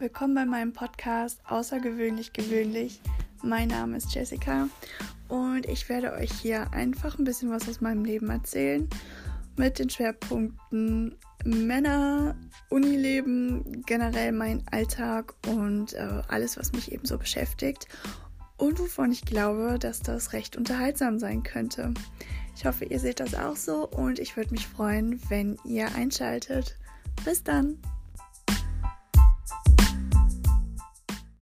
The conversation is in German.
Willkommen bei meinem Podcast Außergewöhnlich gewöhnlich. Mein Name ist Jessica und ich werde euch hier einfach ein bisschen was aus meinem Leben erzählen mit den Schwerpunkten Männer, Unileben, generell mein Alltag und äh, alles, was mich eben so beschäftigt und wovon ich glaube, dass das recht unterhaltsam sein könnte. Ich hoffe, ihr seht das auch so und ich würde mich freuen, wenn ihr einschaltet. Bis dann!